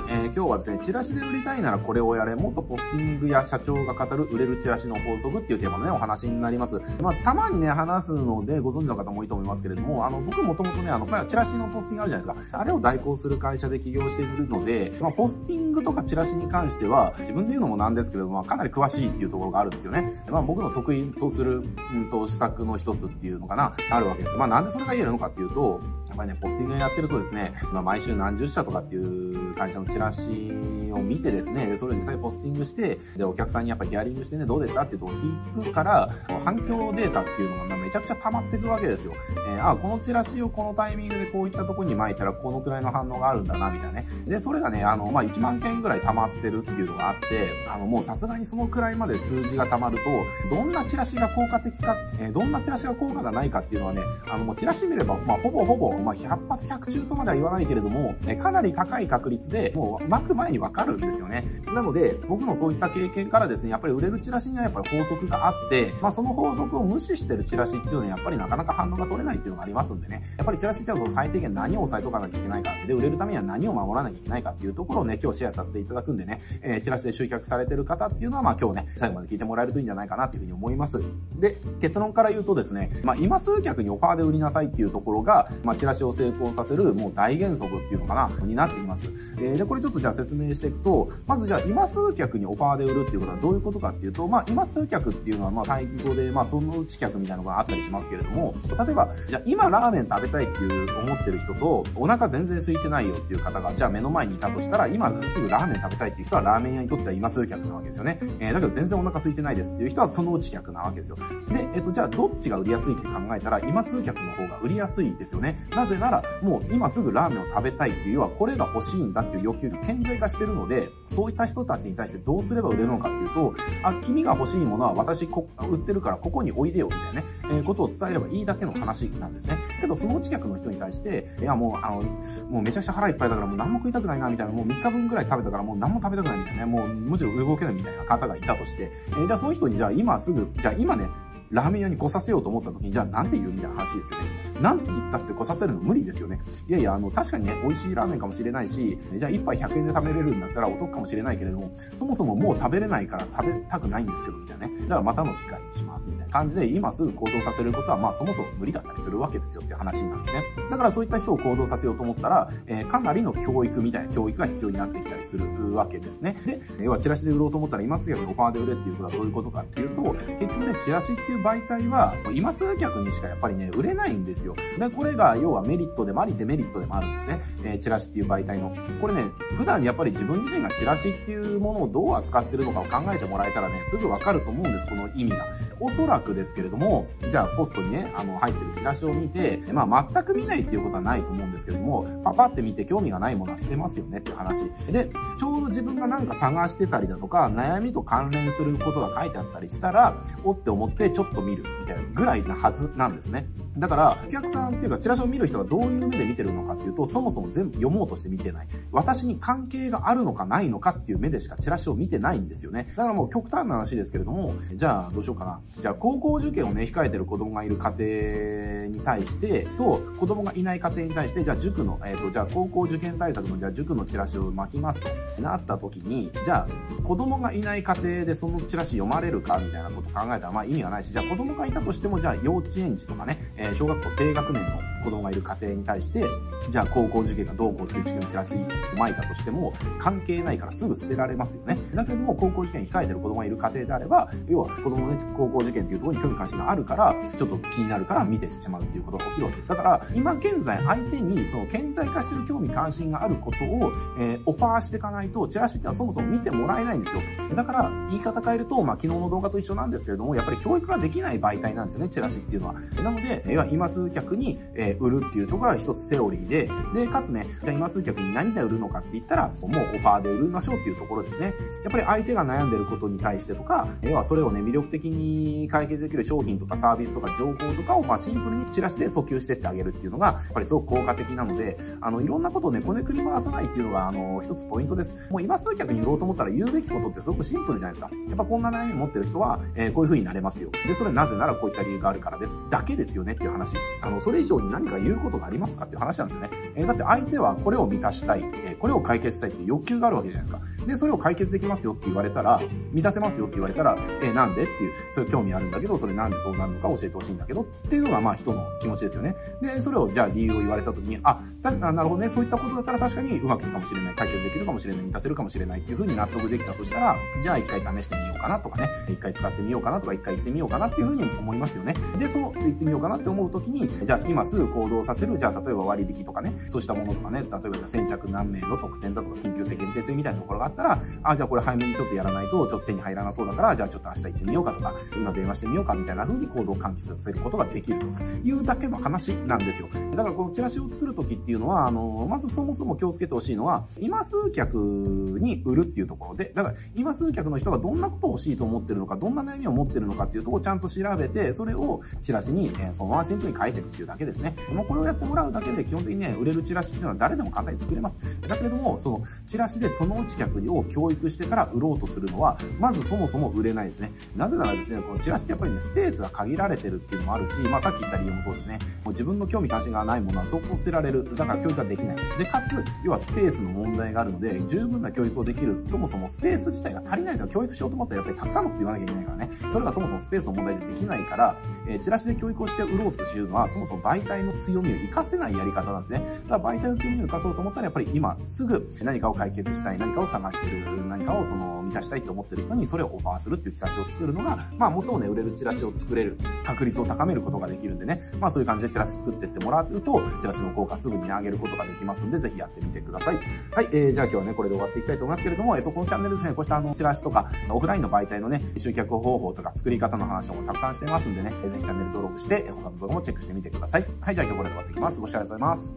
。えー、今日はですね、チラシで売りたいならこれをやれ、元ポスティングや社長が語る売れるチラシの法則っていうテーマのね、お話になります。まあ、たまにね、話すのでご存知の方も多いと思いますけれども、あの、僕もともとね、あの、まあ、チラシのポスティングあるじゃないですか。あれを代行する会社で起業しているので、まあ、ポスティングとかチラシに関しては、自分で言うのもなんですけれども、かなり詳しいっていうところがあるんですよね。まあ、僕の得意とする、うんと、施策の一つっていうのかな、あるわけです。まあ、なんでそれが言えるのかっていうと、やっぱりね、ポスティングやってるとですね、まあ、毎週何十社とかっていう会社のチラシを見てですね、それを実際ポスティングして、で、お客さんにやっぱヒアリングしてね、どうでしたっていうとこ聞くから、反響データっていうのがめちゃくちゃ溜まっていくわけですよ。えー、あ、このチラシをこのタイミングでこういったとこに巻いたらこのくらいの反応があるんだな、みたいなね。で、それがね、あの、まあ、1万件ぐらい溜まってるっていうのがあって、あの、もうさすがにそのくらいまで数字が溜まると、どんなチラシが効果的か、えー、どんなチラシが効果がないかっていうのはね、あの、もうチラシ見れば、まあ、ほぼほぼ、まあ、100発100中とまでは言わないけれども、えかなり高い確率で、もう巻く前にわかるんですよね。なので、僕のそういった経験からですね、やっぱり売れるチラシにはやっぱり法則があって、まあ、その法則を無視してるチラシっていうのはやっぱりなかなか反応が取れないっていうのがありますんでね、やっぱりチラシってのはその最低限何を押さえとかなきゃいけないか、で、売れるためには何を守らなきゃいけないかっていうところをね、今日シェアさせていただくんでね、えー、チラシで集客されてる方っていうのは、まあ今日ね、最後まで聞いてもらえるといいんじゃないかなっていうふうに思います。で、結論から言うとですね、まあ今数客にオファーで売りなさいっていうところが、まあチラシを成功させるもう大原則っていうのかな、になっています。えー、で、これちょっとじゃあ説明してと、まずじゃあ今数客にオファーで売るっていうことはどういうことかっていうと、まあ今数客っていうのはまあ対義語で、まあそのうち客みたいなのがあったりしますけれども、例えば、じゃあ今ラーメン食べたいっていう思ってる人と、お腹全然空いてないよっていう方が、じゃあ目の前にいたとしたら、今すぐラーメン食べたいっていう人はラーメン屋にとっては今数客なわけですよね。えー、だけど全然お腹空いてないですっていう人はそのうち客なわけですよ。で、えっ、と、じゃあどっちが売りやすいって考えたら、今数客の方が売りやすいですよね。なぜなら、もう今すぐラーメンを食べたいっていう、要はこれが欲しいんだっていう欲求が顕在化してるので、そういった人たちに対してどうすれば売れるのかっていうと、あ、君が欲しいものは私こ売ってるからここにおいでよみたいなね、えー、ことを伝えればいいだけの話なんですね。けどそのうち客の人に対して、いやもう、あの、もうめちゃくちゃ腹いっぱいだからもう何も食いたくないなみたいな、もう3日分ぐらい食べたからもう何も食べたくないみたいなね、もうむしろ動けないみたいな方がいたとして、えー、じゃあその人にじゃあ今すぐ、じゃあ今ね、ラーメン屋に来させようと思った時に、じゃあなんて言うみたいな話ですよね。なんて言ったって来させるの無理ですよね。いやいや、あの、確かにね、美味しいラーメンかもしれないし、じゃあ1杯100円で食べれるんだったらお得かもしれないけれども、そもそももう食べれないから食べたくないんですけど、みたいなね。だからまたの機会にします、みたいな感じで、今すぐ行動させることは、まあそもそも無理だったりするわけですよっていう話なんですね。だからそういった人を行動させようと思ったら、えー、かなりの教育みたいな教育が必要になってきたりするわけですね。で、要はチラシで売ろうと思ったら今すぐオファーで売れっていうことはどういうことかっていうと、結局ね、チラシっていう媒体は、今すぐ客にしかやっぱりね、売れないんですよ。で、これが要はメリットでもありデメリットでもあるんですね。えー、チラシっていう媒体の。これね、普段やっぱり自分自身がチラシっていうものをどう扱ってるのかを考えてもらえたらね、すぐわかると思うんです、この意味が。おそらくですけれども、じゃあポストにね、あの、入ってるチラシを見て、まあ全く見ないっていうことはないと思うんですけども、パパって見て興味がないものは捨てますよねっていう話。で、ちょうど自分がなんか探してたりだとか、悩みと関連することが書いてあったりしたら、おって思ってちょっと見るみたいなぐらいなはずなんですね。だから、お客さんっていうか、チラシを見る人がどういう目で見てるのかっていうと、そもそも全部読もうとして見てない。私に関係があるのかないのかっていう目でしかチラシを見てないんですよね。だからもう極端な話ですけれども、じゃあどうしようかな。じゃあ高校受験をね、控えてる子供がいる家庭に対して、と、子供がいない家庭に対して、じゃあ塾の、えっ、ー、と、じゃあ高校受験対策の、じゃあ塾のチラシを巻きますとなった時に、じゃあ子供がいない家庭でそのチラシ読まれるかみたいなこと考えたら、まあ意味はないし、じゃあ子供がいたとしても、じゃあ幼稚園児とかね、えー、小学校低学年の子供がいる家庭に対して、じゃあ高校受験がどうこうっていう受験のチラシを巻いたとしても、関係ないからすぐ捨てられますよね。だけども、高校受験控えてる子供がいる家庭であれば、要は子供のね、高校受験っていうところに興味関心があるから、ちょっと気になるから見てしまうっていうことが起きるわけです。だから、今現在相手にその顕在化してる興味関心があることを、えー、オファーしていかないと、チラシってのはそもそも見てもらえないんですよ。だから、言い方変えると、まあ、昨日の動画と一緒なんですけれども、やっぱり教育ができない媒体なんですよね、チラシっていうのは。なので、要は今数客に、えー、売るっていうところが一つセオリーで、で、かつね、じゃあ今数客に何で売るのかって言ったら、もうオファーで売りましょうっていうところですね。やっぱり相手が悩んでることに対してとか、要はそれをね、魅力的に解決できる商品とかサービスとか情報とかを、まあ、シンプルにチラシで訴求してってあげるっていうのが、やっぱりすごく効果的なので、あの、いろんなことをね、こねくり回さないっていうのが、あの、一つポイントです。もう今数客に売ろうと思ったら言うべきことってすごくシンプルじゃないですか。やっぱこんな悩み持ってる人は、えー、こういう風になれますよ。で、それなぜならこういった理由があるからです。だけですよね。っていう話。あの、それ以上に何何か言うことがありますかっていう話なんですよね。え、だって相手はこれを満たしたい、え、これを解決したいっていう欲求があるわけじゃないですか。で、それを解決できますよって言われたら、満たせますよって言われたら、え、なんでっていう、それ興味あるんだけど、それなんでそうなるのか教えてほしいんだけどっていうのが、まあ人の気持ちですよね。で、それをじゃあ理由を言われた時に、あ、なるほどね、そういったことだったら確かにうまくいくかもしれない、解決できるかもしれない、満たせるかもしれないっていうふうに納得できたとしたら、じゃあ一回試してみようかなとかね、一回使ってみようかなとか、一回行ってみようかなっていうふうに思いますよね。で、そう言ってみようかなって思う時に、じゃあ今すぐ行動させる、じゃあ例えば割引とかね、そうしたものとかね、例えば先着何名の特典だとか、緊急性限定性みたいなところがあったら、あ、じゃあこれ早めにちょっとやらないと、ちょっと手に入らなそうだから、じゃあちょっと明日行ってみようかとか、今電話してみようかみたいな風に行動を喚起させることができるというだけの話なんですよ。だからこのチラシを作るときっていうのは、あの、まずそもそも気をつけてほしいのは、今数客に売るっていうところで、だから今数客の人がどんなことを欲しいと思ってるのか、どんな悩みを持ってるのかっていうところをちゃんと調べて、それをチラシに、えー、そのままシンプルに書いていくっていうだけですね。もうこれをやってもらうだけで基本的にね、売れるチラシっていうのは誰でも簡単に作れます。だけれども、そのチラシでそのうち客を教育してから売ろうとするのは、まずそもそも売れないですね。なぜならですね、このチラシってやっぱりね、スペースが限られてるっていうのもあるし、まあさっき言った理由もそうですね。もう自分の興味関心がないものはそこ捨てられる。だから教育ができない。で、かつ、要はスペースの問題があるので、十分な教育をできる、そもそもスペース自体が足りないですよ。教育しようと思ったらやっぱりたくさんのこと言わなきゃいけないからね。それがそもそもスペースの問題でできないから、えー、チラシで教育をして売ろうというのは、そもそも媒体の強みを活かせないやり方なんですね。だから媒体の強みを活かそうと思ったら、やっぱり今すぐ何かを解決したい、何かを探してる、何かをその満たしたいと思ってる人にそれをオファーするっていうチラシを作るのが、まあ元をね、売れるチラシを作れる確率を高めることができるんでね、まあそういう感じでチラシ作ってってもらうと、チラシの効果すぐに上げることができますんで、ぜひやってみてください。はい、えー、じゃあ今日はね、これで終わっていきたいと思いますけれども、えっと、このチャンネルですね、こうしたあの、チラシとか、オフラインの媒体のね、集客方法とか作り方の話もたくさんしてますんでね、ぜひチャンネル登録して、他の動画もチェックしてみてください。はい、はい、じゃあ今日これで終わってきます。ご視聴ありがとうございます。